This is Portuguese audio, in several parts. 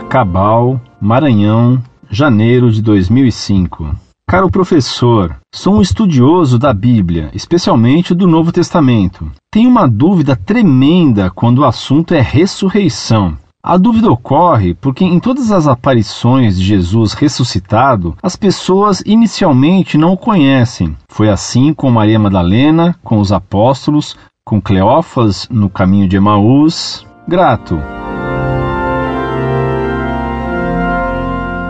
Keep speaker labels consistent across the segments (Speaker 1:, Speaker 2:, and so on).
Speaker 1: Cabal, Maranhão, janeiro de 2005. Caro professor, sou um estudioso da Bíblia, especialmente do Novo Testamento. Tenho uma dúvida tremenda quando o assunto é ressurreição. A dúvida ocorre porque em todas as aparições de Jesus ressuscitado, as pessoas inicialmente não o conhecem. Foi assim com Maria Madalena, com os apóstolos, com Cleófas no caminho de Emaús. Grato.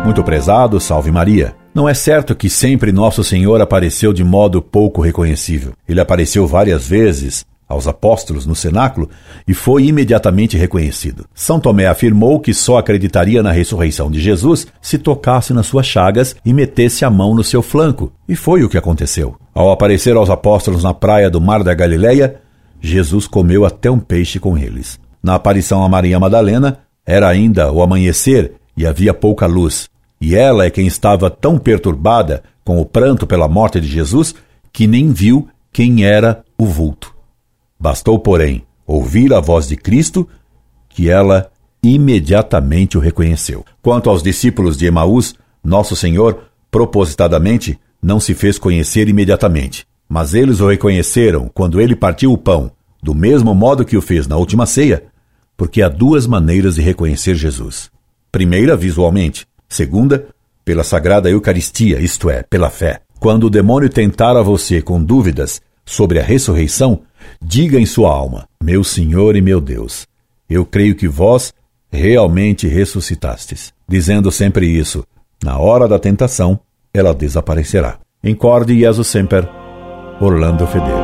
Speaker 2: Muito prezado, salve Maria. Não é certo que sempre Nosso Senhor apareceu de modo pouco reconhecível. Ele apareceu várias vezes aos apóstolos no cenáculo e foi imediatamente reconhecido. São Tomé afirmou que só acreditaria na ressurreição de Jesus se tocasse nas suas chagas e metesse a mão no seu flanco, e foi o que aconteceu. Ao aparecer aos apóstolos na praia do Mar da Galileia, Jesus comeu até um peixe com eles. Na aparição a Maria Madalena, era ainda o amanhecer e havia pouca luz, e ela é quem estava tão perturbada com o pranto pela morte de Jesus que nem viu quem era o vulto. Bastou, porém, ouvir a voz de Cristo que ela imediatamente o reconheceu. Quanto aos discípulos de Emaús, nosso Senhor, propositadamente, não se fez conhecer imediatamente, mas eles o reconheceram quando ele partiu o pão, do mesmo modo que o fez na última ceia, porque há duas maneiras de reconhecer Jesus. Primeira, visualmente. Segunda, pela sagrada Eucaristia, isto é, pela fé. Quando o demônio tentar a você com dúvidas sobre a ressurreição, Diga em sua alma: Meu Senhor e meu Deus, eu creio que vós realmente ressuscitastes. Dizendo sempre isso, na hora da tentação, ela desaparecerá. Incorde Jesus Semper, Orlando Fedeli.